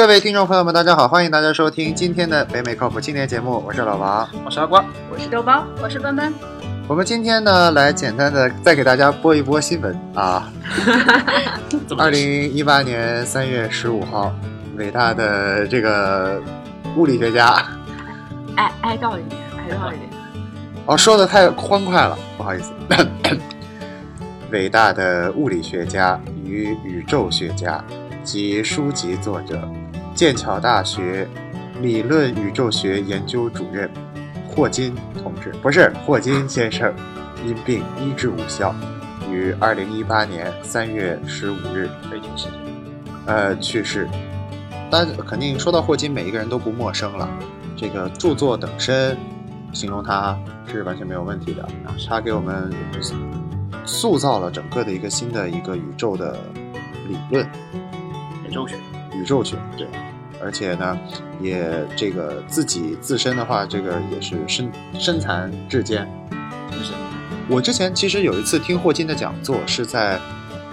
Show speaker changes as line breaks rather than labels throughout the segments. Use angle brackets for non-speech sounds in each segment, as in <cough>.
各位听众朋友们，大家好，欢迎大家收听今天的北美靠谱青年节目，我是老王。
我是阿瓜，
我是豆包，
我是奔奔，
我们今天呢，来简单的再给大家播一播新闻啊。<laughs> 二零一八年三月十五号，伟大的这个物理学家，<laughs>
哀哀悼一点，哀悼一点。
哦，说的太欢快了，不好意思。<coughs> 伟大的物理学家与宇宙学家及书籍作者，剑桥大学理论宇宙学研究主任霍金同志，不是霍金先生，因病医治无效，于二零一八年三月十五日
北京时间。
呃去世。当然，肯定说到霍金，每一个人都不陌生了。这个著作等身，形容他是完全没有问题的啊。他给我们塑造了整个的一个新的一个宇宙的理论，
宇宙学，
宇宙学对。而且呢，也这个自己自身的话，这个也是身身残志坚。
就是
我之前其实有一次听霍金的讲座，是在，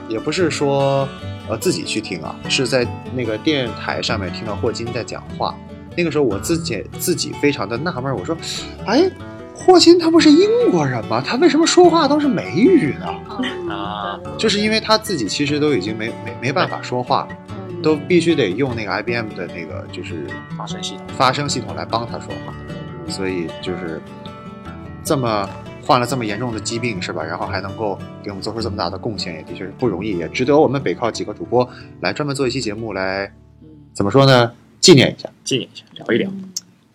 也不是说呃自己去听啊，是在那个电台上面听到霍金在讲话。那个时候我自己自己非常的纳闷，我说，哎，霍金他不是英国人吗？他为什么说话都是美语呢？
啊，
就是因为他自己其实都已经没没没办法说话，都必须得用那个 IBM 的那个就是
发声系统。
发声系统来帮他说话，所以就是这么患了这么严重的疾病是吧？然后还能够给我们做出这么大的贡献，也的确是不容易，也值得我们北靠几个主播来专门做一期节目来怎么说呢？纪念一下。
纪念一下，聊一聊。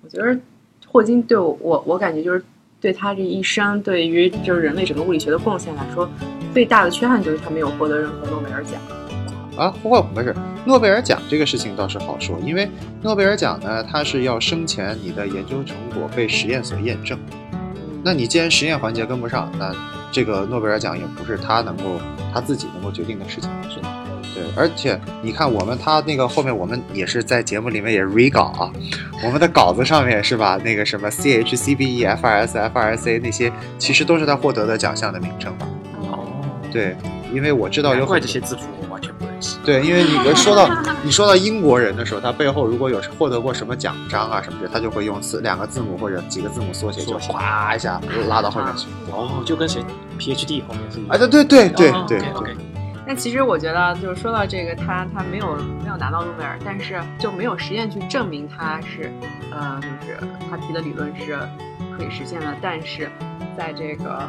我觉得霍金对我，我我感觉就是对他这一生对于就是人类整个物理学的贡献来说，最大的缺憾就是他没有获得任何诺贝尔奖。
啊，不过不是诺贝尔奖这个事情倒是好说，因为诺贝尔奖呢，它是要生前你的研究成果被实验所验证。那你既然实验环节跟不上，那这个诺贝尔奖也不是他能够他自己能够决定的事情。
是吗，
对，而且你看我们他那个后面我们也是在节目里面也 re 稿啊，我们的稿子上面是吧？那个什么 C H C B E F R S F R S A 那些，其实都是他获得的奖项的名称吧？
哦，
对，因为我知道有很
这些字符。
对，因为你说到你说到英国人的时候，他背后如果有获得过什么奖章啊什么的，他就会用四两个字母或者几个字母缩写，就哗一下拉到后面去。
哦，就跟谁 PhD 后面是一样。
哎，对对对对
哦
对
但其实我觉得，就是说到这个，他他没有没有拿到诺贝尔，但是就没有实验去证明他是，呃，就是他提的理论是可以实现的。但是在这个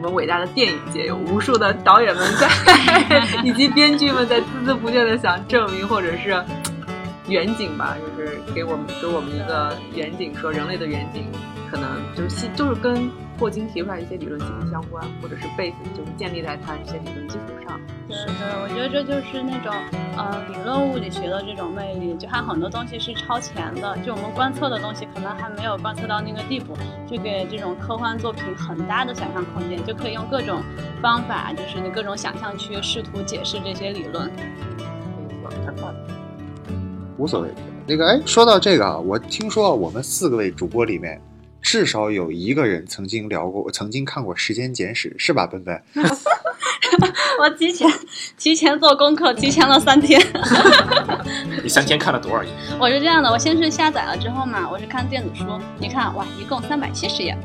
我们伟大的电影界，有无数的导演们在 <laughs> 以及编剧们在孜孜不倦的想证明，或者是远景吧，就是给我们给我们一个远景，说人类的远景可能就是系就是跟霍金提出来一些理论息息相关，或者是 base 就是建立在他这些理论基础上。
对对，我觉得这就是那种呃理论物理学的这种魅力，就它很多东西是超前的，就我们观测的东西可能还没有观测到那个地步，就给这种科幻作品很大的想象空间，就可以用各种方法，就是你各种想象去试图解释这些理论。
没错，
太快了。
无所谓。那个哎，说到这个啊，我听说我们四个位主播里面。至少有一个人曾经聊过，曾经看过《时间简史》，是吧，笨笨？<laughs> <laughs>
我提前提前做功课，提前了三天。
你三天看了多少页？<laughs>
我是这样的，我先是下载了之后嘛，我是看电子书，你看哇，一共三百七十页。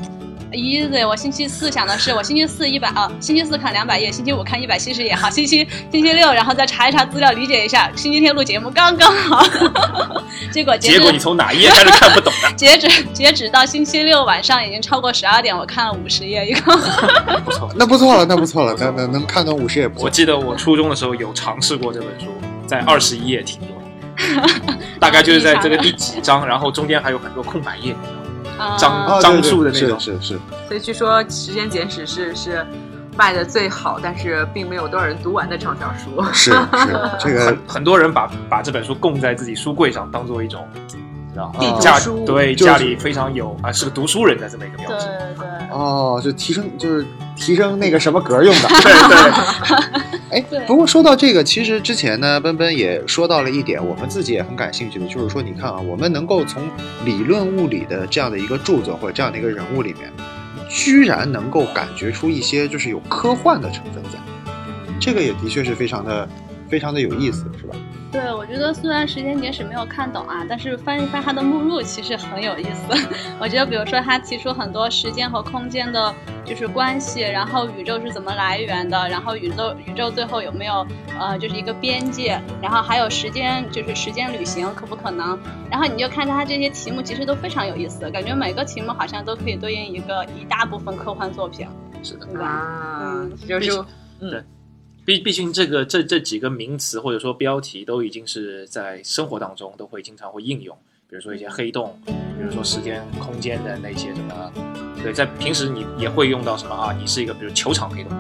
easy，我星期四想的是，我星期四一百啊，星期四看两百页，星期五看一百七十页，好，星期星期六然后再查一查资料，理解一下，星期天录节目刚刚好。<laughs> 结果
结果你从哪一页开始看不懂的？
截止截止到星期六晚上已经超过十二点，我看了五十页一共。
不错。
那不错了，那不错了，能能能看懂五十页不错。
我记得我初中的时候有尝试过这本书，在二十一页停顿，大概就是在这个第几章，然后中间还有很多空白页，章
啊，
章
对
数的那种。
是是是，
所以据说《时间简史》是是卖的最好，但是并没有多少人读完的畅销书。
是是 <laughs> 这个
很很多人把把这本书供在自己书柜上，当做一种，知道
地图
家对家里非常有啊是个读书人的这么一个标
对
志。
对。
哦，就提升就是提升那个什么格用的。
对 <laughs> 对，<laughs>
哎
对，
不过说到这个，其实之前呢，奔奔也说到了一点，我们自己也很感兴趣的，就是说，你看啊，我们能够从理论物理的这样的一个著作或者这样的一个人物里面，居然能够感觉出一些就是有科幻的成分在，这个也的确是非常的非常的有意思，是吧？
对，我觉得虽然时间简史没有看懂啊，但是翻一翻它的目录其实很有意思。<laughs> 我觉得，比如说他提出很多时间和空间的，就是关系，然后宇宙是怎么来源的，然后宇宙宇宙最后有没有呃就是一个边界，然后还有时间就是时间旅行可不可能？然后你就看他这些题目其实都非常有意思，感觉每个题目好像都可以对应一个一大部分科幻作品，
是的，
对吧？
啊
嗯，
就是
对
嗯，
毕毕竟这个这这几个名词或者说标题都已经是在生活当中都会经常会应用，比如说一些黑洞，比如说时间空间的那些什么，对，在平时你也会用到什么？啊？你是一个比如球场黑洞，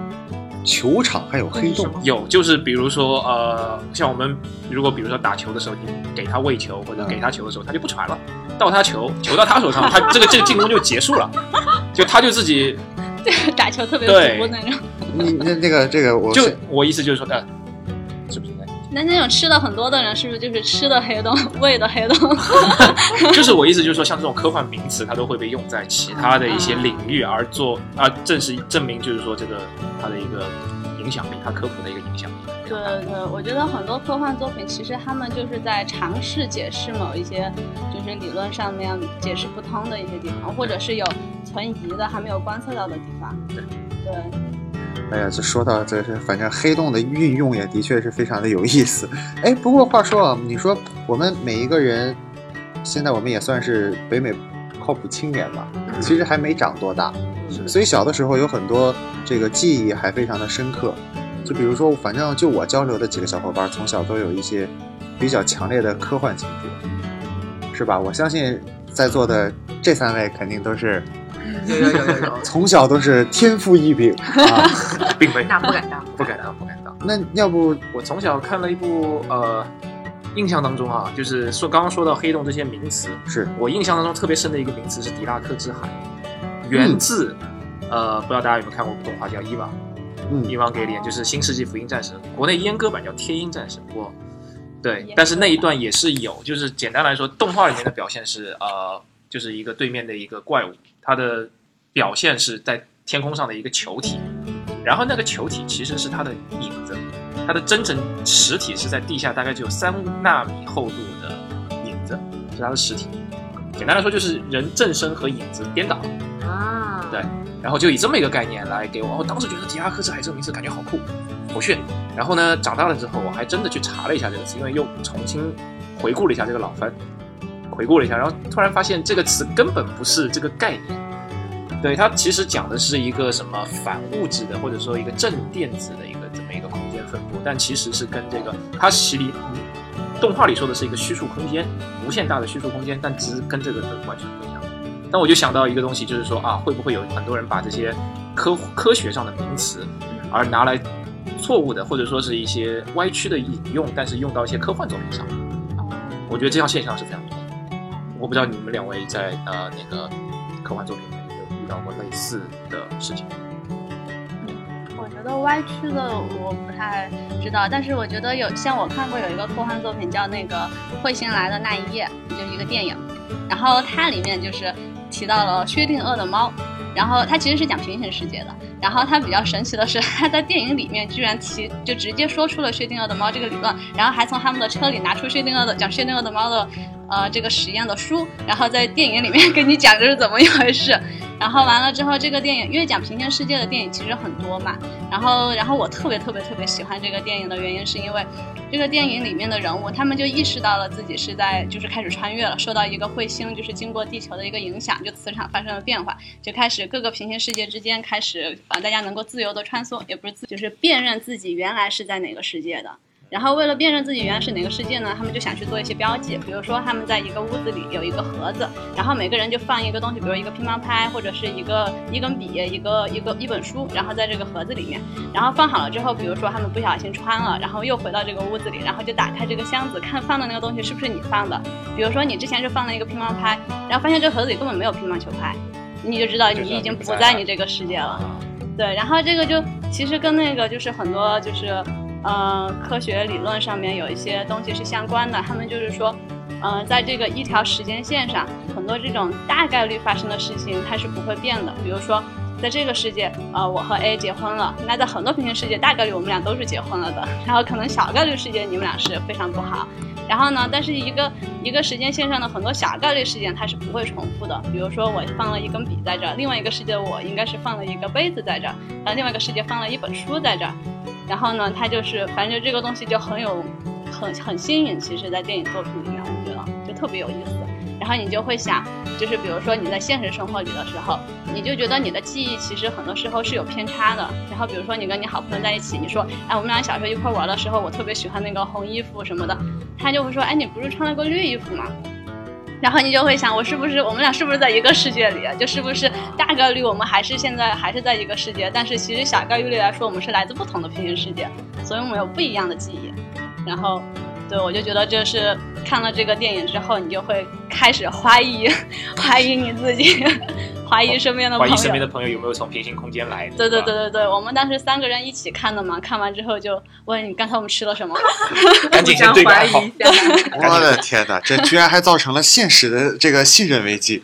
球场还有黑洞，
有就是比如说呃，像我们如果比如说打球的时候，你给他喂球或者给他球的时候，他就不传了，到他球球到他手上，他这个这个进攻就结束了，就他就自己 <laughs>
打球特别
对
足那种。
你那那个这个我
就我意思就是说，呃，是不是？
那那种吃的很多的人，是不是就是吃的黑洞、喂的黑洞？<laughs>
就是我意思就是说，像这种科幻名词，它都会被用在其他的一些领域，而做啊，正是证明就是说这个它的一个影响力，它科普的一个影响力。
对对，我觉得很多科幻作品其实他们就是在尝试解释某一些就是理论上面解释不通的一些地方，或者是有存疑的还没有观测到的地方。
对
对，
哎呀，这说到这是，反正黑洞的运用也的确是非常的有意思。哎，不过话说啊，你说我们每一个人，现在我们也算是北美靠谱青年吧，其实还没长多大，所以小的时候有很多这个记忆还非常的深刻。就比如说，反正就我交流的几个小伙伴，从小都有一些比较强烈的科幻情节，是吧？我相信在座的这三位肯定都是
有有有有。有，<laughs>
从小都是天赋异禀。啊。<laughs>
并没
那不敢当，
不敢当，不敢当。
那要不
我从小看了一部呃，印象当中啊，就是说刚刚说到黑洞这些名词，
是。
我印象当中特别深的一个名词是狄拉克之海，源自、呃，不知道大家有没有看过部动画叫《伊娃》。
嗯。
伊万给脸就是《新世纪福音战士》，国内阉割版叫《天鹰战士》，不过对，但是那一段也是有，就是简单来说，动画里面的表现是呃，就是一个对面的一个怪物，它的表现是在天空上的一个球体，然后那个球体其实是它的影子，它的真正实体是在地下大概只有三纳米厚度的影子，是它的实体。简单来说就是人正身和影子颠倒，
啊，
对然后就以这么一个概念来给我，我当时觉得狄拉克之海这个名字感觉好酷，好炫。然后呢，长大了之后，我还真的去查了一下这个词，因为又重新回顾了一下这个老番，回顾了一下，然后突然发现这个词根本不是这个概念。对，它其实讲的是一个什么反物质的，或者说一个正电子的一个这么一个空间分布，但其实是跟这个它其里动画里说的是一个虚数空间，无限大的虚数空间，但其实跟这个完全不一样。但我就想到一个东西，就是说啊，会不会有很多人把这些科科学上的名词，而拿来错误的或者说是一些歪曲的引用，但是用到一些科幻作品上？我觉得这样现象是非常多的。我不知道你们两位在呃那个科幻作品里面有没有遇到过类似的事情？
我觉得歪曲的我不太知道，但是我觉得有像我看过有一个科幻作品叫那个《彗星来的那一夜》，就是一个电影，然后它里面就是提到了薛定谔的猫，然后它其实是讲平行世界的，然后它比较神奇的是，他在电影里面居然提就直接说出了薛定谔的猫这个理论，然后还从他们的车里拿出薛定谔的讲薛定谔的猫的呃这个实验的书，然后在电影里面跟你讲这是怎么一回事。然后完了之后，这个电影因为讲平行世界的电影其实很多嘛，然后然后我特别特别特别喜欢这个电影的原因是因为这个电影里面的人物，他们就意识到了自己是在就是开始穿越了，受到一个彗星就是经过地球的一个影响，就磁场发生了变化，就开始各个平行世界之间开始啊大家能够自由的穿梭，也不是自就是辨认自己原来是在哪个世界的。然后为了辨认自己原来是哪个世界呢，他们就想去做一些标记，比如说他们在一个屋子里有一个盒子，然后每个人就放一个东西，比如一个乒乓拍或者是一个一根笔、一个一个一本书，然后在这个盒子里面，然后放好了之后，比如说他们不小心穿了，然后又回到这个屋子里，然后就打开这个箱子，看放的那个东西是不是你放的，比如说你之前是放了一个乒乓拍，然后发现这个盒子里根本没有乒乓球拍，你就知道你已经不在你这个世界了。对，然后这个就其实跟那个就是很多就是呃科学理论上面有一些东西是相关的，他们就是说。呃，在这个一条时间线上，很多这种大概率发生的事情它是不会变的。比如说，在这个世界，呃，我和 A 结婚了，那在很多平行世界，大概率我们俩都是结婚了的。然后可能小概率事件你们俩是非常不好。然后呢，但是一个一个时间线上的很多小概率事件它是不会重复的。比如说我放了一根笔在这儿，另外一个世界我应该是放了一个杯子在这儿，然后另外一个世界放了一本书在这儿。然后呢，它就是反正就这个东西就很有很很新颖，其实，在电影作品里面，我觉得就特别有意思。然后你就会想，就是比如说你在现实生活里的时候，你就觉得你的记忆其实很多时候是有偏差的。然后比如说你跟你好朋友在一起，你说，哎，我们俩小时候一块玩的时候，我特别喜欢那个红衣服什么的，他就会说，哎，你不是穿了个绿衣服吗？然后你就会想，我是不是我们俩是不是在一个世界里？就是不是大概率我们还是现在还是在一个世界，但是其实小概率来说，我们是来自不同的平行世界，所以我们有不一样的记忆。然后。对，我就觉得这是看了这个电影之后，你就会开始怀疑，<laughs> 怀疑你自己，<laughs> 怀疑身边的朋友，
怀疑身边的朋友有没有从平行空间来。
对对对对对，我们当时三个人一起看的嘛，看完之后就问你刚才我们吃了什么，<laughs>
赶紧先对
怀疑
好。
一下。
我的天哪，这居然还造成了现实的这个信任危机。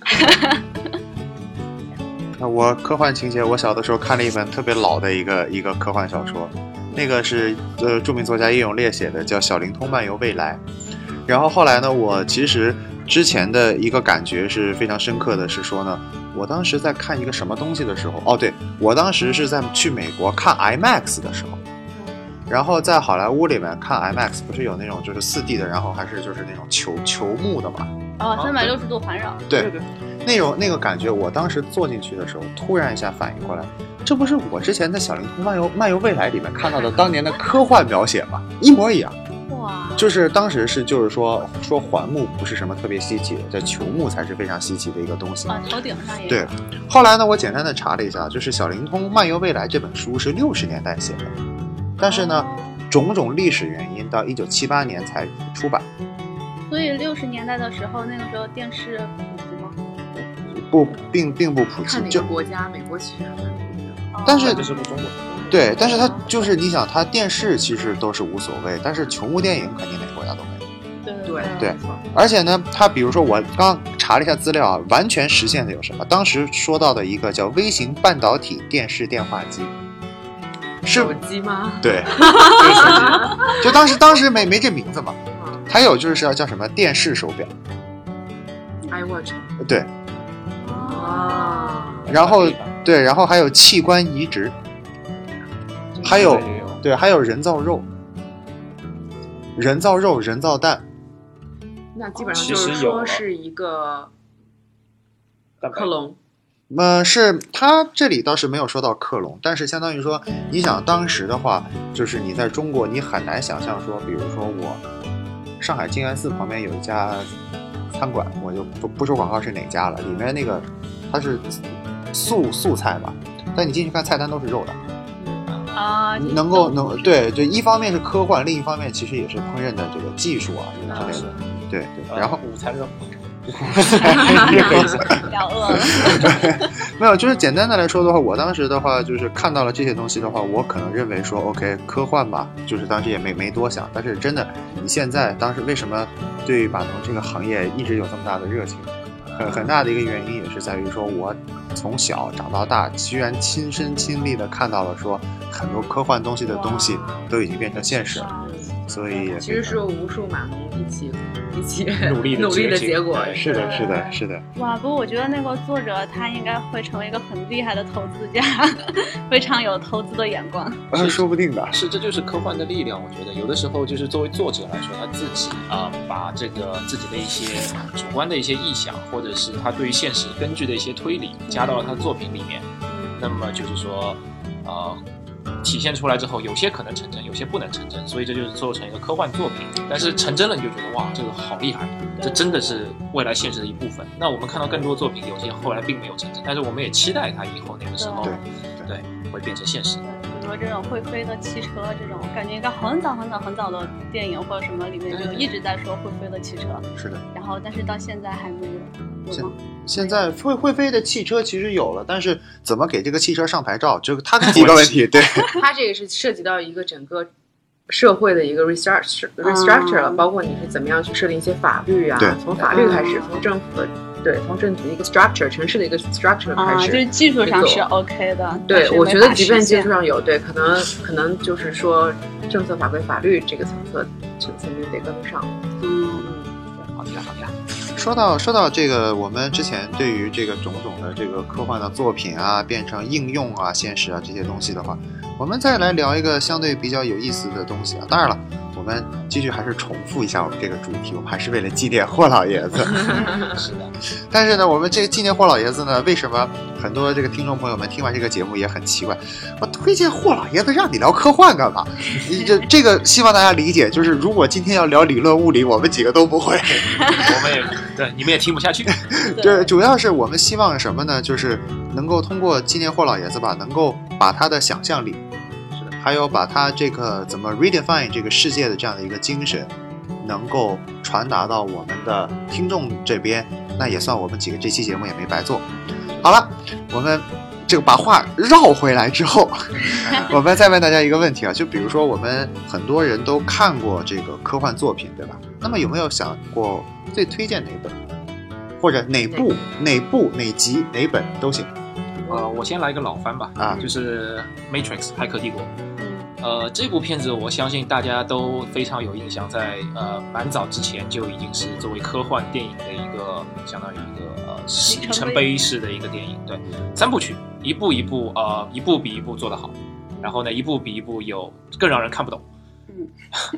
那我科幻情节，我小的时候看了一本特别老的一个一个科幻小说，那个是呃著名作家叶永烈写的，叫《小灵通漫游未来》。然后后来呢，我其实之前的一个感觉是非常深刻的，是说呢，我当时在看一个什么东西的时候，哦，对我当时是在去美国看 IMAX 的时候，然后在好莱坞里面看 IMAX，不是有那种就是四 D 的，然后还是就是那种球球幕的嘛，
哦，三百六十度环绕，
对
对，
那种那个感觉，我当时坐进去的时候，突然一下反应过来，这不是我之前在《小灵通漫游漫游未来》里面看到的当年的科幻描写吗？一模一样。
哇，
就是当时是就是说说环木不是什么特别稀奇的，这球木才是非常稀奇的一个东西。
啊，头顶上也有
对，后来呢，我简单的查了一下，就是《小灵通漫游未来》这本书是六十年代写的，但是呢，种种历史原因，到一九七八年才出版。
所以六十年代的时候，那个时候电视普及吗？
不，并并不普及
看，哪
就
个国家，美国其实还蛮普及的。
但是
这是不中国。
对，但是它就是你想，它电视其实都是无所谓，但是穷部电影肯定哪个国家都没有。
对
对
对而且呢，它比如说我刚查了一下资料啊，完全实现的有什么？当时说到的一个叫微型半导体电视电话机，是
手机吗？
对，<laughs>
就
当时当时没没这名字嘛。
嗯
还有就是要叫什么电视手表
，，iWatch。
对
啊，
然后对，然后还有器官移植，还有对，还有人造肉，人造肉、人造蛋，
那基本上就是说是一个克隆。
呃，是他这里倒是没有说到克隆，但是相当于说，你想当时的话，就是你在中国，你很难想象说，比如说我上海静安寺旁边有一家餐馆，我就不不说广告是哪家了，里面那个它是素素菜嘛，但你进去看菜单都是肉的，
啊，
能够能对，就一方面是科幻，另一方面其实也是烹饪的这个技术啊什么之类的，对对，然后
午餐肉，
也可以说
要饿。
没有，就是简单的来说的话，我当时的话就是看到了这些东西的话，我可能认为说，OK，科幻吧，就是当时也没没多想。但是真的，你现在当时为什么对码农这个行业一直有这么大的热情？很很大的一个原因也是在于说，我从小长到大，居然亲身亲历的看到了说很多科幻东西的东西都已经变成现实了，所以
其实是无数码农一起一起
努力的 <laughs>
努力的
结
果。
是的，是的，是的，
哇，不过我觉得那个作者他应该会成为一个很厉害的投资家，<laughs> 非常有投资的眼光。
呃，<laughs> 说不定的。
是，这就是科幻的力量。我觉得有的时候就是作为作者来说，他自己啊、把这个自己的一些主观的一些臆想，或者是他对于现实根据的一些推理，加到了他的作品里面。那么就是说，呃，体现出来之后，有些可能成真，有些不能成真，所以这就是做成一个科幻作品。但是成真了，你就觉得哇，这个好厉害，这真的是未来现实的一部分。那我们看到更多作品，有些后来并没有成真，但是我们也期待它以后那个时候
对
对会变成现实。
比如说这种会飞的汽车，这种感觉应该很早很早很早的电影或者什么里面就一直在说会飞的汽车，
是的。
然后但是到现在还没有，有吗？
现在会会飞的汽车其实有了，但是怎么给这个汽车上牌照，这个它几个问题。对，<laughs>
它这个是涉及到一个整个社会的一个 restructure restructure 了，
嗯
包括你是怎么样去设定一些法律啊
对，
从法律开始，
嗯
从政府的对，从政府的一个 structure，城市的一个 structure
啊，
开始。
就是技术上是 OK 的。
对，我觉得即便技术上有，对，可能可能就是说政策法规法律这个层次层层面得跟得上。
嗯，
好的，好的。
说到说到这个，我们之前对于这个种种的这个科幻的作品啊，变成应用啊、现实啊这些东西的话，我们再来聊一个相对比较有意思的东西啊。当然了，我们继续还是重复一下我们这个主题，我们还是为了纪念霍老爷子。
是的，
但是呢，我们这个纪念霍老爷子呢，为什么很多这个听众朋友们听完这个节目也很奇怪？我推荐霍老爷子让你聊科幻干嘛？你 <laughs> 这这个希望大家理解，就是如果今天要聊理论物理，我们几个都不会。<laughs>
我们也对你们也听不下去。<laughs>
对主要是我们希望什么呢？就是能够通过纪念霍老爷子吧，能够把他的想象力，
是的，
还有把他这个怎么 redefine 这个世界的这样的一个精神，能够传达到我们的听众这边，那也算我们几个这期节目也没白做。好了，我们这个把话绕回来之后，<laughs> 我们再问大家一个问题啊，就比如说我们很多人都看过这个科幻作品，对吧？那么有没有想过最推荐哪本，或者哪部、哪部、哪集、哪本都行
呃，我先来一个老番吧，
啊？
就是《Matrix》骇客帝国。
嗯
呃，这部片子我相信大家都非常有印象，在呃蛮早之前就已经是作为科幻电影的一个相当于一个呃里程碑式的一个电影，对，三部曲，一部一部呃一部比一部做得好，然后呢一部比一部有更让人看不懂，
嗯，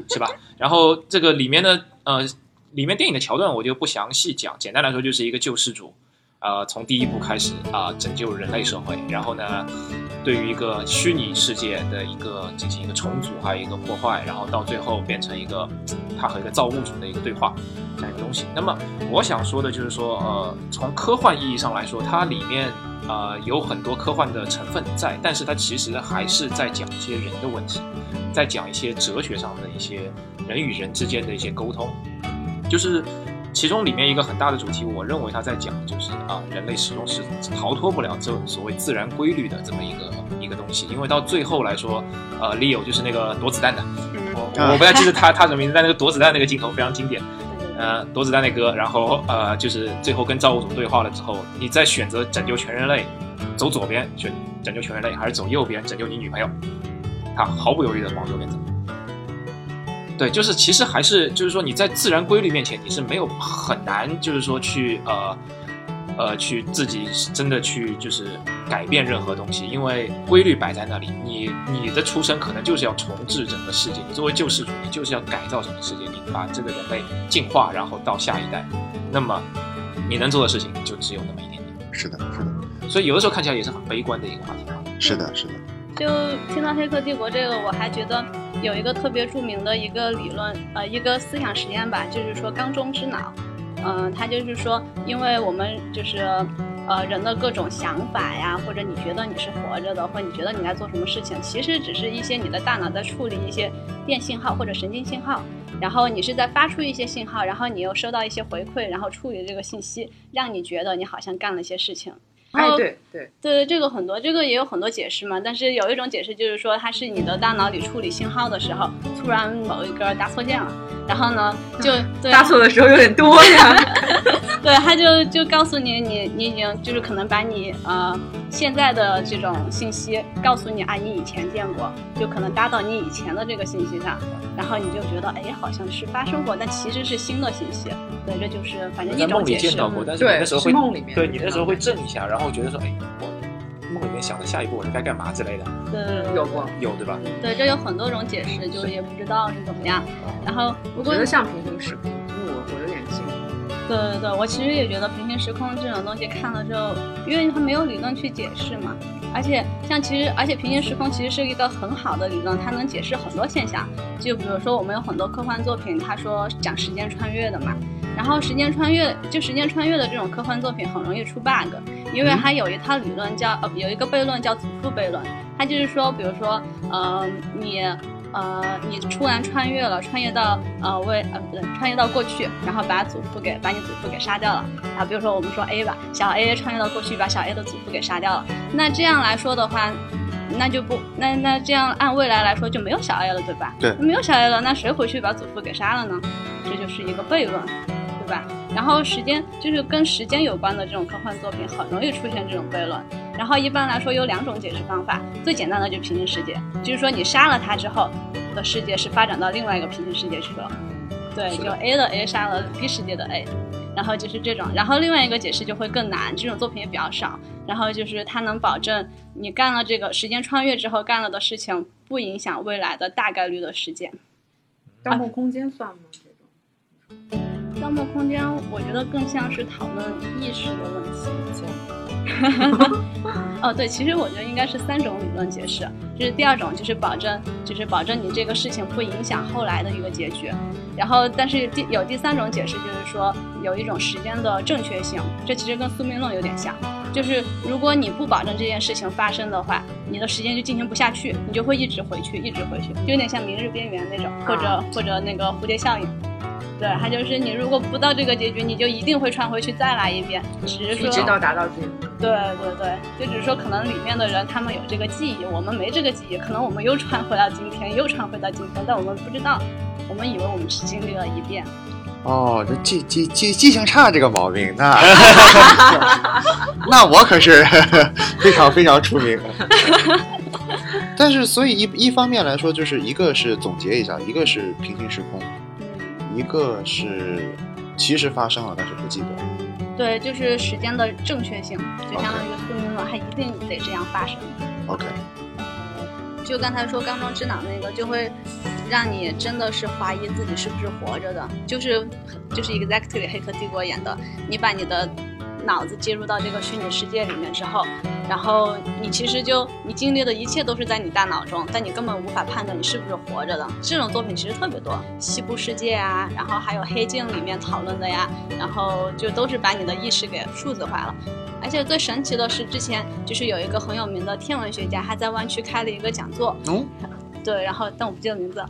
是吧？然后这个里面呢呃里面电影的桥段我就不详细讲，简单来说就是一个救世主。呃，从第一步开始啊、拯救人类社会，然后呢，对于一个虚拟世界的一个进行一个重组，还有一个破坏，然后到最后变成一个他和一个造物主的一个对话这样一个东西。那么我想说的就是说，呃，从科幻意义上来说，它里面呃有很多科幻的成分在，但是它其实还是在讲一些人的问题，在讲一些哲学上的一些人与人之间的一些沟通，就是。其中里面一个很大的主题，我认为他在讲的就是啊，人类始终是逃脱不了这所谓自然规律的这么一个一个东西，因为到最后来说，呃，Leo 就是那个躲子弹的，
嗯，
我我不太记得他他什么名字，但那个躲子弹那个镜头非常经典，呃，躲子弹那哥，然后呃，就是最后跟造物主对话了之后，你再选择拯救全人类，走左边选拯救全人类，还是走右边拯救你女朋友？他毫不犹豫的往右边走。对，就是其实还是就是说你在自然规律面前，你是没有很难就是说去呃呃去自己真的去就是改变任何东西，因为规律摆在那里，你你的出生可能就是要重置整个世界，你作为救世主，你就是要改造整个世界，你把这个人类进化，然后到下一代，那么你能做的事情就只有那么一点点，
是的，是的，
所以有的时候看起来也是很悲观的一个话题嘛。
是的，是的。
就听到《黑客帝国》这个，我还觉得有一个特别著名的一个理论，呃，一个思想实验吧，就是说缸中之脑。嗯、它就是说，因为我们就是呃人的各种想法呀，或者你觉得你是活着的，或者你觉得你在做什么事情，其实只是一些你的大脑在处理一些电信号或者神经信号，然后你是在发出一些信号，然后你又收到一些回馈，然后处理这个信息，让你觉得你好像干了一些事情。然
哎，
后
对对，
对，这个很多，这个也有很多解释嘛。但是有一种解释就是说，它是你的大脑里处理信号的时候，突然某一根搭错键了，然后呢，就 <laughs> 对
错的时候有点多呀。<laughs>
对，他就就告诉你，你你已经就是可能把你呃现在的这种信息告诉你啊，你以前见过，就可能搭到你以前的这个信息上，然后你就觉得哎，好像是发生过，但其实是新的信息。对，这就是反正一
在梦里
种解释。
见到过，但是你那时候会
梦里面
对你那时候会震一下，然后觉得说，哎，我梦里面想的下一步我是该干嘛之类的，
对
有过，
有对吧？
对，这有很多种解释，就也不知道是怎么样。然后
我觉得像平行时空，因为我我有点信。
对对对，我其实也觉得平行时空这种东西看了之后，因为它没有理论去解释嘛，而且像其实，而且平行时空其实是一个很好的理论，它能解释很多现象。就比如说我们有很多科幻作品，它说讲时间穿越的嘛，然后时间穿越就时间穿越的这种科幻作品很容易出 bug，因为它有一套理论叫呃有一个悖论叫祖父悖论，它就是说，比如说呃你。呃，你突然穿越了，穿越到呃未呃不对，穿越到过去，然后把祖父给把你祖父给杀掉了啊。比如说我们说 A 吧，小 A 穿越到过去，把小 A 的祖父给杀掉了。那这样来说的话，那就不那那这样按未来来说就没有小 A 了，对吧？
对
没有小 A 了，那谁回去把祖父给杀了呢？这就是一个悖论，对吧？然后时间就是跟时间有关的这种科幻作品，很容易出现这种悖论。然后一般来说有两种解释方法，最简单的就是平行世界，就是说你杀了他之后的世界是发展到另外一个平行世界去了，对，就 A 的 A 杀了 B 世界的 A，然后就是这种，然后另外一个解释就会更难，这种作品也比较少。然后就是它能保证你干了这个时间穿越之后干了的事情不影响未来的大概率的事件。
盗梦空间算吗？这种
盗梦空间，我觉得更像是讨论意识的问题。<laughs> 哦，对，其实我觉得应该是三种理论解释，就是第二种就是保证，就是保证你这个事情不影响后来的一个结局，然后但是第有第三种解释，就是说有一种时间的正确性，这其实跟宿命论有点像，就是如果你不保证这件事情发生的话，你的时间就进行不下去，你就会一直回去，一直回去，就有点像《明日边缘》那种，或者、
啊
或者那个蝴蝶效应。对，它就是你如果不到这个结局，你就一定会穿回去再来一遍，只是说
一直到达到这个。
对对对，就只是说可能里面的人他们有这个记忆，我们没这个记忆，可能我们又穿回到今天，又穿回到今天，但我们不知道，我们以为我们是经历了一遍。
哦，这记记记记性差这个毛病，那 <laughs> 那我可是 <laughs> 非常非常出名。<laughs> 但是，所以一一方面来说，就是一个是总结一下，一个是平行时空，
嗯，
一个是其实发生了，但是不记得。
对，就是时间的正确性，就相当于宿命论，它一定得这样发生。
OK，
就刚才说缸中之脑那个，就会让你真的是怀疑自己是不是活着的，就是就是 exactly 黑客帝国演的，你把你的脑子接入到这个虚拟世界里面之后，然后你其实就你经历的一切都是在你大脑中，但你根本无法判断你是不是活着的。这种作品其实特别多，西部世界啊，然后还有黑镜里面讨论的呀，然后就都是把你的意识给数字化了。而且最神奇的是，之前就是有一个很有名的天文学家，他在湾区开了一个讲座，对，然后但我不记得名字了，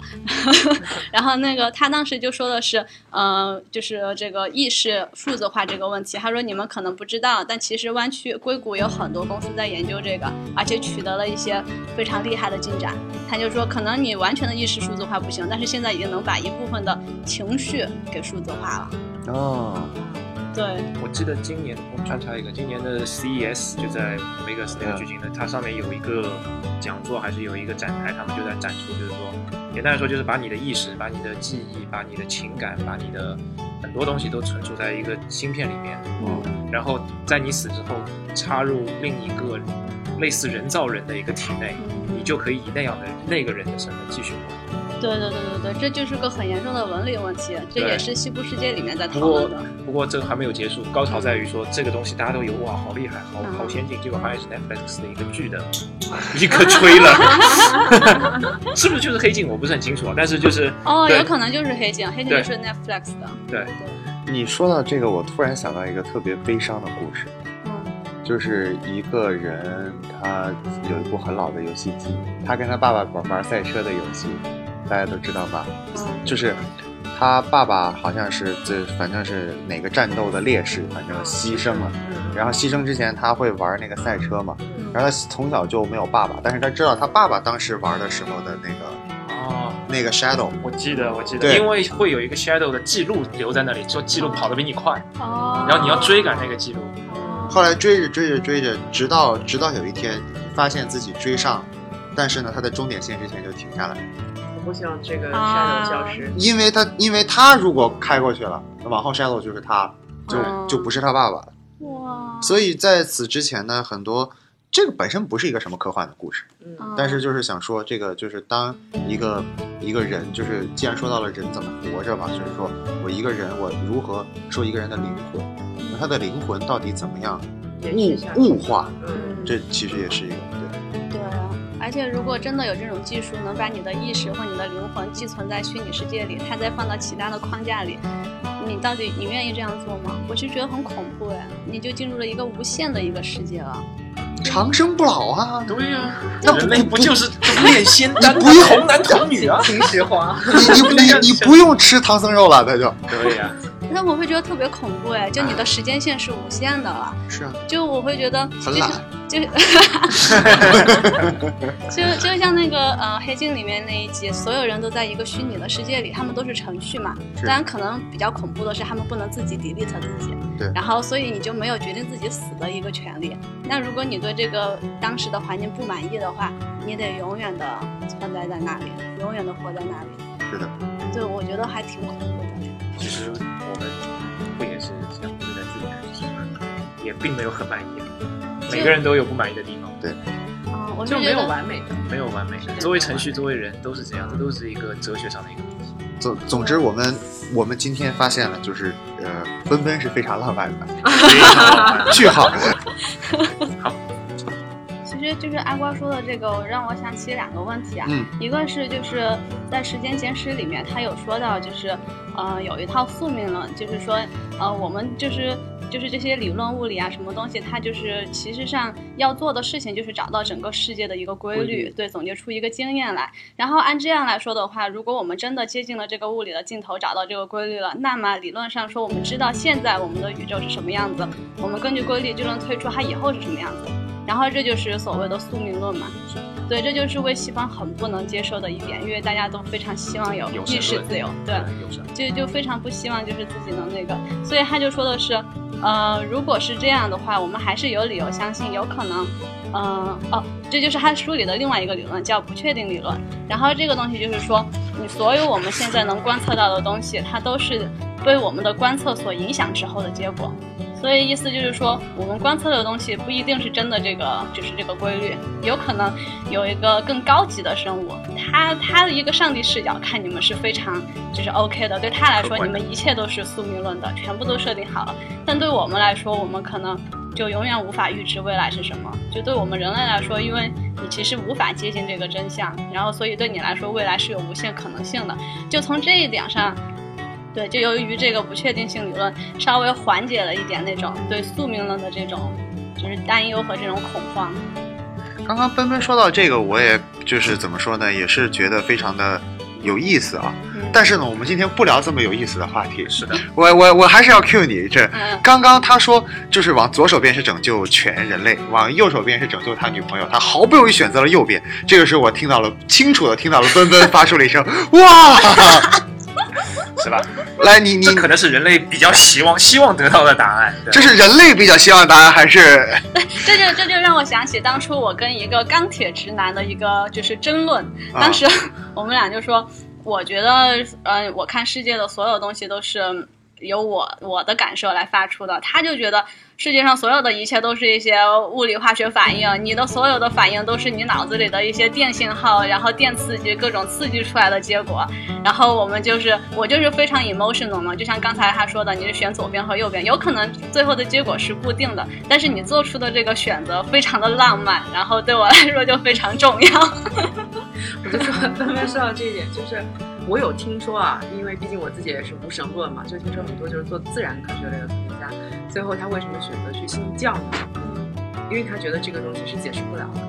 <laughs> 然后那个他当时就说的是，呃，就是这个意识数字化这个问题，他说你们可能不知道，但其实湾区硅谷有很多公司在研究这个，而且取得了一些非常厉害的进展。他就说，可能你完全的意识数字化不行，但是现在已经能把一部分的情绪给数字化了。
哦，
对，
我记得今年我穿插一个，今年的 CES 就在 Vegas 那个举行的，它上面有一个讲座，还是有一个展台，他们就在展出，就是说，简单来说，就是把你的意识、把你的记忆、把你的情感、把你的很多东西都存储在一个芯片里面，
嗯，
然后在你死之后插入另一个类似人造人的一个体内，你就可以以那样的那个人的身份继续活。
对对对对对，这就是个很严重的伦理问题，这也是西部世界里面在讨论的。
不过这个还没有结束，高潮在于说这个东西大家都有哇，好厉害，好好先进，结果发现是 Netflix 的一个剧的 <laughs> 一个吹了，<laughs> 是不是就是黑镜？我不是很清楚啊，但是就是
哦，有可能就是黑镜，黑镜就是 Netflix 的。
对。
对，
你说到这个，我突然想到一个特别悲伤的故事，
嗯
就是一个人他有一部很老的游戏机，他跟他爸爸玩玩赛车的游戏，大家都知道吧？
嗯
就是他爸爸好像是这反正是哪个战斗的烈士，反正牺牲了。
嗯
然后牺牲之前他会玩那个赛车嘛，
嗯
然后他从小就没有爸爸，但是他知道他爸爸当时玩的时候的那个
哦，
那个 Shadow，
我记得我记得，
对
因为会有一个 Shadow 的记录留在那里，说记录跑得比你快，
哦，
然后你要追赶那个记录。
哦。
后来追着追着追着，直到直到有一天发现自己追上，但是呢他在终点线之前就停下来，
我不希望这个
啊
shadow 消失。
因为他因为他如果开过去了，那往后 Shadow 就是他，就
哦
就不是他爸爸了。
哇，
所以在此之前呢，很多这个本身不是一个什么科幻的故事，
嗯
但是就是想说，这个就是当一个一个人，就是既然说到了人怎么活着嘛，就是说我一个人我如何说一个人的灵魂，那他的灵魂到底怎么样物物化，
嗯，
这其实也是一个对。
对啊，而且如果真的有这种技术，能把你的意识或你的灵魂寄存在虚拟世界里，它再放到其他的框架里，你到底你愿意这样做吗？我是觉得很恐怖哎，你就进入了一个无限的一个世界了。
长生不老啊！
对呀、
那不
人类不就是炼仙丹、
不用
童男童女啊？
秦始皇，
你你 <laughs> 你你不用吃唐僧肉了，他就
对呀、
那我会觉得特别恐怖哎，就你的时间线是无限的了，
是啊，
就我会觉得
很懒，
就 <laughs> 就 <laughs> 就像那个呃《黑镜》里面那一集，所有人都在一个虚拟的世界里，他们都是程序嘛。
是
当然，可能比较恐怖的是他们不能自己 delete 自己，
对
然后所以你就没有决定自己死的一个权利。那如果你对这个当时的环境不满意的话，你得永远的存在在那里，永远的活在那里。
是的，
对，我觉得还挺恐怖的。
其实我们不也是这样对待自己的事吗？也并没有很满意，每个人都有不满意的地方，
嗯，
就没有完美的。
没有完美的。作为程序，作为人，都是这样，这都是一个哲学上的一个东西。
总总之，我们我们今天发现了，就是呃，奔奔是非常浪漫的。<laughs>
非常好玩
句号。<laughs>
其实就是阿瓜说的这个，让我想起两个问题啊。
嗯
一个是就是在《时间简史》里面，他有说到，就是呃有一套宿命论，就是说呃我们就是就是这些理论物理啊什么东西，它就是其实上要做的事情就是找到整个世界的一个规律，
规律
对，总结出一个经验来。然后按这样来说的话，如果我们真的接近了这个物理的尽头，找到这个规律了，那么理论上说，我们知道现在我们的宇宙是什么样子，我们根据规律就能推出它以后是什么样子。然后这就是所谓的宿命论嘛。对，这就是为西方很不能接受的一点，因为大家都非常希望有意识自由，对。就就非常不希望就是自己能那个，所以他就说的是，呃，如果是这样的话，我们还是有理由相信有可能，嗯、哦，这就是他书里的另外一个理论，叫不确定理论。然后这个东西就是说，你所有我们现在能观测到的东西，它都是被我们的观测所影响之后的结果。所以意思就是说，我们观测的东西不一定是真的，这个就是这个规律，有可能有一个更高级的生物，他他的一个上帝视角看你们是非常就是 OK 的，对他来说，你们一切都是宿命论的，全部都设定好了。但对我们来说，我们可能就永远无法预知未来是什么。就对我们人类来说，因为你其实无法接近这个真相，然后所以对你来说，未来是有无限可能性的。就从这一点上。对，就由于这个不确定性理论，稍微缓解了一点那种对宿命论的这种就是担忧和这种恐慌。
刚刚奔奔说到这个，我也就是怎么说呢，也是觉得非常的有意思啊。
嗯，
但是呢，我们今天不聊这么有意思的话题。
是的，
我我我还是要 cue 你这。
嗯
刚刚他说，就是往左手边是拯救全人类，往右手边是拯救他女朋友，他毫不犹豫选择了右边。这个时候我听到了，清楚的听到了奔奔发出了一声“哇
是吧？”。<laughs>
来，你你
这可能是人类比较希望希望得到的答案。对
这是人类比较希望的答案，还是 <laughs>
这就这就让我想起当初我跟一个钢铁直男的一个就是争论，
啊
当时 <laughs> 我们俩就说，我觉得，呃，我看世界的所有东西都是由我我的感受来发出的，他就觉得世界上所有的一切都是一些物理化学反应，你的所有的反应都是你脑子里的一些电信号，然后电刺激各种刺激出来的结果。然后我们就是我就是非常 emotional 嘛，就像刚才他说的，你是选左边和右边，有可能最后的结果是固定的，但是你做出的这个选择非常的浪漫，然后对我来说就非常重要。<laughs>
我就说刚才说到这一点，就是我有听说啊，因为毕竟我自己也是无神论嘛，就听说很多就是做自然科学类的科学家，最后他为什么选择去信教呢？因为他觉得这个东西是解释不了的，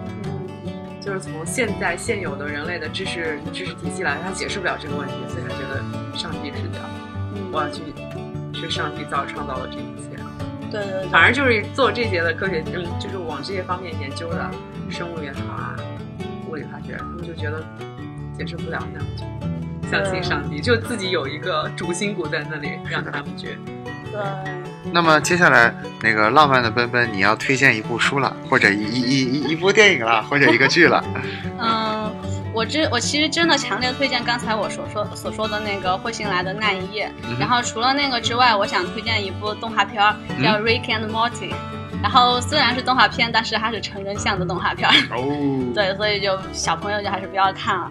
就是从现在现有的人类的知识知识体系来，他解释不了这个问题，所以他觉得上帝视角，我要去是上帝造创造了这一切。
对对对，
反正就是做这些的科学，嗯，就是往这些方面研究的，生物也好啊，物理化学，他们就觉得解释不了，那我就相信上帝，就自己有一个主心骨在那里，让他们去。
对。
那么接下来那个浪漫的奔奔，你要推荐一部书了，或者一一一一一部电影了，或者一个剧了。<laughs>
嗯，我真我其实真的强烈推荐刚才我所说所说的那个《彗星来的那一夜》
嗯
然后除了那个之外，我想推荐一部动画片儿叫《Rick and Morty》。然后虽然是动画片，但是它是成人向的动画片儿。
哦，<laughs>
对，所以就小朋友就还是不要看了。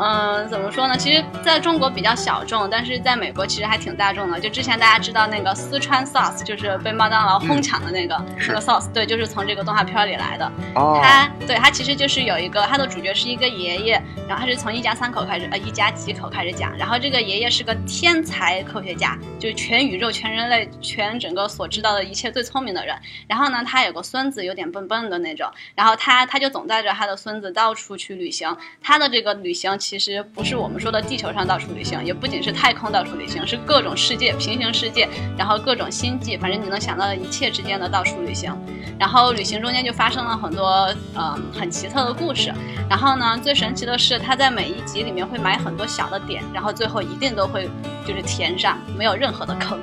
嗯，怎么说呢？其实在中国比较小众，但是在美国其实还挺大众的。就之前大家知道那个四川 sauce，就是被麦当劳哄抢的那个、
是
那个 sauce，对，就是从这个动画片里来的。
哦，
他对它其实就是有一个它的主角是一个爷爷，然后他是从一家三口开始，呃，一家几口开始讲。然后这个爷爷是个天才科学家，就是全宇宙、全人类、全整个所知道的一切最聪明的人。然后呢，他有个孙子，有点笨笨的那种。然后他他就总带着他的孙子到处去旅行。他的这个旅行其实不是我们说的地球上到处旅行，也不仅是太空到处旅行，是各种世界、平行世界，然后各种星际，反正你能想到的一切之间的到处旅行。然后旅行中间就发生了很多嗯很奇特的故事。然后呢，最神奇的是他在每一集里面会埋很多小的点，然后最后一定都会就是填上，没有任何的坑，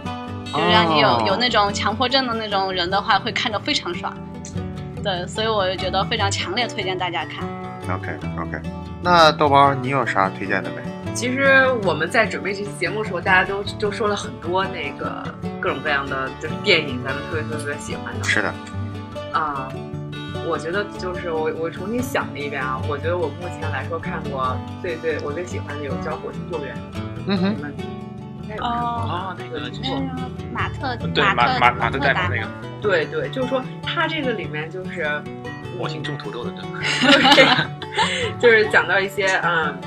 就是让你有、
哦
有那种强迫症的那种人的话，会看着非常爽。对，所以我就觉得非常强烈推荐大家看。
OK OK，那豆包你有啥推荐的没？
其实我们在准备这期节目的时候，大家都都说了很多那个各种各样的就是电影，咱们特别特别喜欢的
是的，
啊。我觉得就是我我重新想了一遍啊，我觉得我目前来说看过最最我最喜欢的有叫《火星救援》，
嗯哼
你，们应该有看过
哦，
啊，那个
就是，马特
对马
特
马马特戴
达
蒙那个
对对，就是说他这个里面就是
火星种土豆的灯，<laughs> <laughs>
就是讲到一些嗯，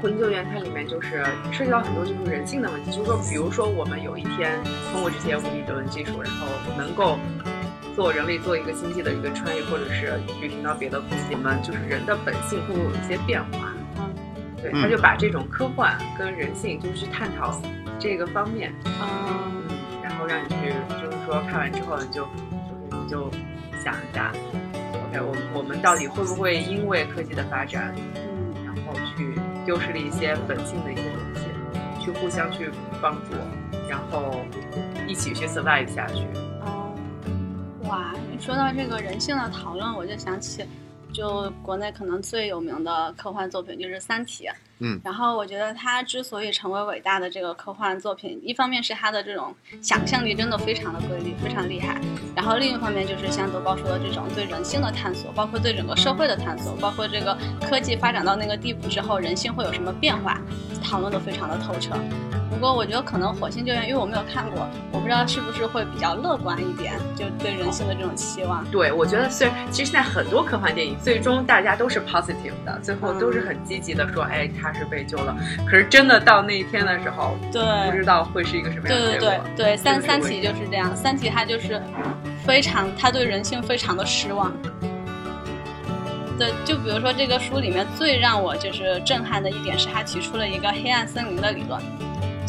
火星救援它里面就是涉及到很多就是人性的问题，就是说，比如说我们有一天通过这些物理理论技术，然后能够做人类做一个星际的一个穿越，或者是旅行到别的空间，我们就是人的本性会不会有一些变化？
嗯。
对，
嗯
他就把这种科幻跟人性就是去探讨这个方面，
嗯。
嗯，然后让你去，就是说看完之后你就就是你就想一下我们我们到底会不会因为科技的发展，
嗯
然后去丢失了一些本性的一些东西，去互相去帮助，然后一起去 survive 下去。
哦，哇！你说到这个人性的讨论，我就想起，就国内可能最有名的科幻作品就是《三体》。
嗯，
然后我觉得它之所以成为伟大的这个科幻作品，一方面是它的这种想象力真的非常的瑰丽，非常厉害。然后另一方面就是像德高说的这种对人性的探索，包括对整个社会的探索，包括这个科技发展到那个地步之后，人性会有什么变化，讨论的非常的透彻。不过我觉得可能《火星救援》，因为我没有看过，我不知道是不是会比较乐观一点，就对人性的这种期望。
对，我觉得虽然其实现在很多科幻电影最终大家都是 positive 的，最后都是很积极的说，哎，他是被救了。可是真的到那一天的时候，
对，
不知道会是一个什么样的
对对
结果。
对对，三三体就是这样，三体它就是非常，他对人性非常的失望。对，就比如说这个书里面最让我就是震撼的一点是，他提出了一个黑暗森林的理论。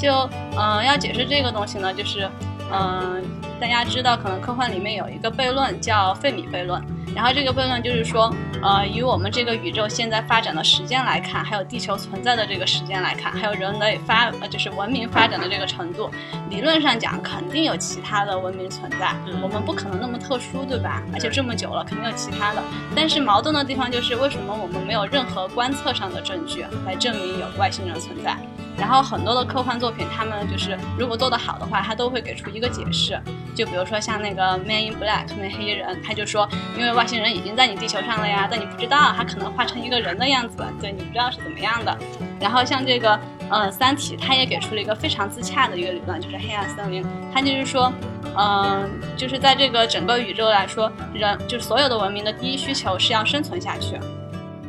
就嗯、呃要解释这个东西呢，就是嗯、呃大家知道，可能科幻里面有一个悖论叫费米悖论，然后这个悖论就是说，呃，以我们这个宇宙现在发展的时间来看，还有地球存在的这个时间来看，还有人类发呃就是文明发展的这个程度，理论上讲肯定有其他的文明存在，
嗯
我们不可能那么特殊，对吧？而且这么久了，肯定有其他的。但是矛盾的地方就是，为什么我们没有任何观测上的证据来证明有外星人存在？然后很多的科幻作品，他们就是如果做得好的话，他都会给出一个解释。就比如说像那个《Man in Black》那黑衣人，他就说，因为外星人已经在你地球上了呀，但你不知道，他可能化成一个人的样子，对你不知道是怎么样的。然后像这个呃《三体》，它也给出了一个非常自洽的一个理论，就是黑暗森林。它就是说，嗯、就是在这个整个宇宙来说，人就是所有的文明的第一需求是要生存下去。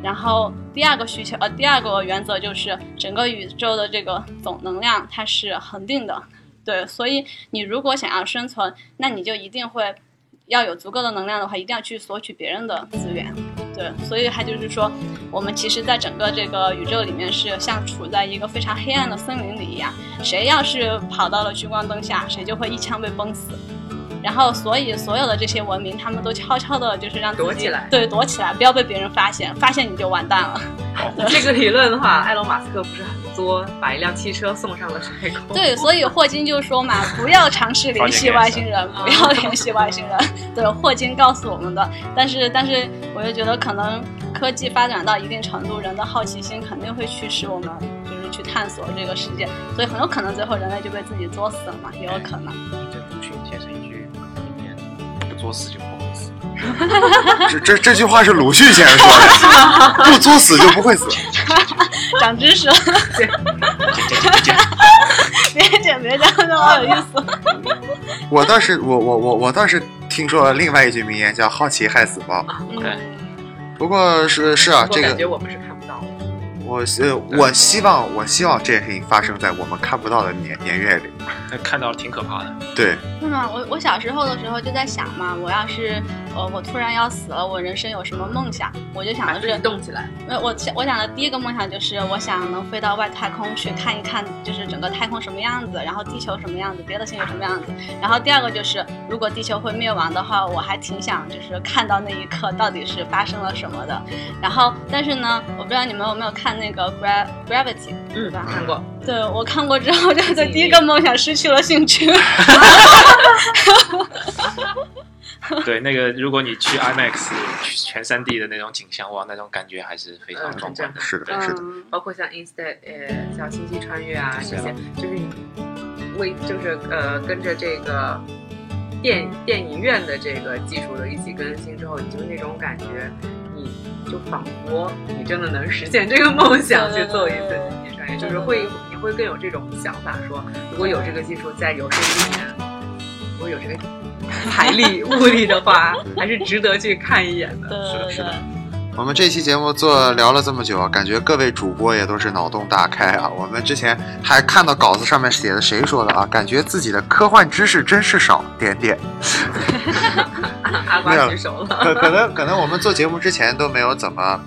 然后第二个需求，呃，第二个原则就是整个宇宙的这个总能量它是恒定的，对，所以你如果想要生存，那你就一定会要有足够的能量的话，一定要去索取别人的资源，对，所以它就是说，我们其实在整个这个宇宙里面是像处在一个非常黑暗的森林里一样，谁要是跑到了聚光灯下，谁就会一枪被崩死。然后，所以所有的这些文明，他们都悄悄的，就是让自己
躲起来
对，躲起来，不要被别人发现，发现你就完蛋了。<laughs>
这个理论的话，埃隆·马斯克不是很作，把一辆汽车送上了太空。
对，所以霍金就说嘛，不要尝试联系外星人，不要联系外星人。对，霍金告诉我们的。但是，但是，我就觉得可能科技发展到一定程度，人的好奇心肯定会驱使我们，就是去探索这个世界。所以，很有可能最后人类就被自己作死了嘛，也有可能。
这鲁迅先生一句作死就不会死。<laughs>
这这这句话是鲁迅先生说的，<laughs> 不作死就不会死。<laughs>
长知识了，
见见见见见。
别讲别讲，这好有意思。
我倒是我我我我倒是听说了另外一句名言，叫“好奇害死猫
对
嗯，”。
不过是是啊，这个
感觉我们是看不到的。
我呃我希望我希望这件事情发生在我们看不到的年年月里。
那看到挺可怕的。
对，
是吗？我我小时候的时候就在想嘛，我要是呃我突然要死了，我人生有什么梦想？我就想的是
动起来。
那，我想我想的第一个梦想就是我想能飞到外太空去看一看，就是整个太空什么样子，然后地球什么样子，别的星球什么样子。然后第二个就是，如果地球会灭亡的话，我还挺想就是看到那一刻到底是发生了什么的。然后，但是呢，我不知道你们有没有看那个 Gra Gravity，对
嗯，
吧？
看过。
对我看过之后，就对第一个梦想失去了兴趣。<laughs>
对，那个如果你去 IMAX 全三 D 的那种景象，哇，那种感觉还是非常
嗯
壮观的。
是的，是的。
嗯，包括像 Instead，呃，像星际穿越啊这些，就是你为就是呃跟着这个电电影院的这个技术的一起更新之后，你就那种感觉，你就仿佛你真的能实现这个梦想去做一次星际穿越，就是会你会更有这种想法，说如果有这个技术在有生之年，如果有这个财力 <laughs> 物力的话，还是值得去看一眼的。
是的是的。
我们这期节目做聊了这么久啊，感觉各位主播也都是脑洞大开啊。我们之前还看到稿子上面写的谁说的啊？感觉自己的科幻知识真是少，点点。<laughs> <laughs>
阿瓜举手了。
可可能可能我们做节目之前都没有怎么，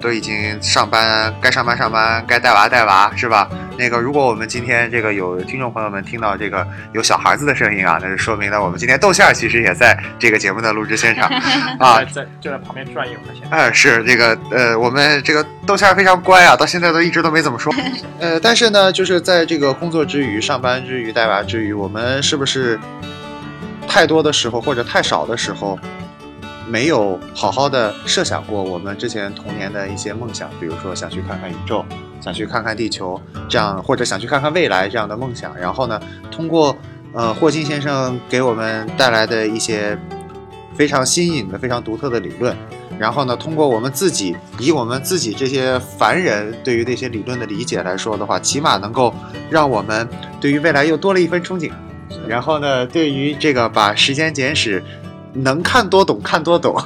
都已经上班该上班上班，该带娃带娃是吧？那个如果我们今天这个有听众朋友们听到这个有小孩子的声音啊，那就说明呢我们今天豆馅儿其实也在这个节目的录制现场 <laughs> 啊
在。就在旁边转悠呢，现在。
哎，是这个呃，我们这个豆馅儿非常乖啊，到现在都一直都没怎么说。<laughs> 呃，但是呢，就是在这个工作之余、上班之余、带娃之余，我们是不是太多的时候或者太少的时候，没有好好的设想过我们之前童年的一些梦想，比如说想去看看宇宙，想去看看地球，这样或者想去看看未来这样的梦想。然后呢，通过呃霍金先生给我们带来的一些非常新颖的、非常独特的理论。然后呢，通过我们自己，以我们自己这些凡人对于那些理论的理解来说的话，起码能够让我们对于未来又多了一份憧憬。然后呢，对于这个把时间简史能看多懂看多懂，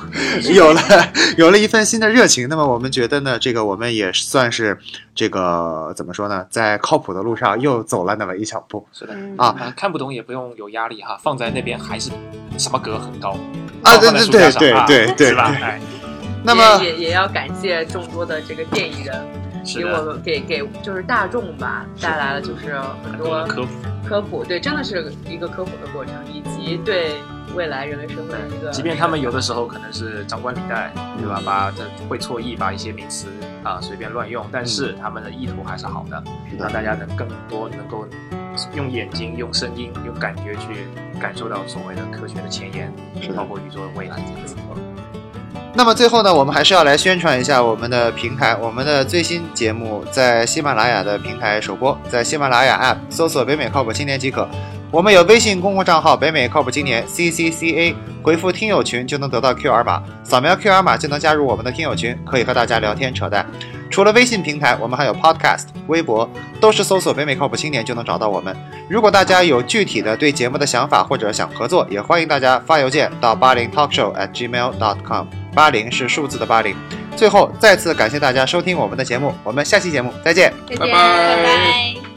有了 <laughs> 有了一份新的热情。那么我们觉得呢，这个我们也算是这个怎么说呢，在靠谱的路上又走了那么一小步
是的。
嗯
啊
啊，看不懂也不用有压力哈，放在那边还是什么格很高
啊！对对对对对对
是吧？<laughs>
那么
也也也要感谢众多的这个电影人，给我们给给就是大众吧带来了就是很
很
多
科普，
科普，对，真的是一个科普的过程，以及对未来人类社会的一个，
即便他们有的时候可能是张冠李戴，对吧？把这会错意，把一些名词啊随便乱用，但是他们的意图还是好的，让大家能更多能够用眼睛、用声音、用感觉去感受到所谓的科学的前沿，包括宇宙的未来这个词。
那么最后呢，我们还是要来宣传一下我们的平台，我们的最新节目在喜马拉雅的平台首播，在喜马拉雅 App 搜索“北美靠谱青年”即可。我们有微信公共账号“北美靠谱青年 ”C C C A，回复“听友群”就能得到 QR 码，扫描 QR 码就能加入我们的听友群，可以和大家聊天扯淡。除了微信平台，我们还有 Podcast、微博，都是搜索“北美靠谱青年”就能找到我们。如果大家有具体的对节目的想法或者想合作，也欢迎大家发邮件到八零 talkshow at gmail dot com。八零是数字的八零。最后，再次感谢大家收听我们的节目，我们下期节目再见。
再见
拜拜
拜拜。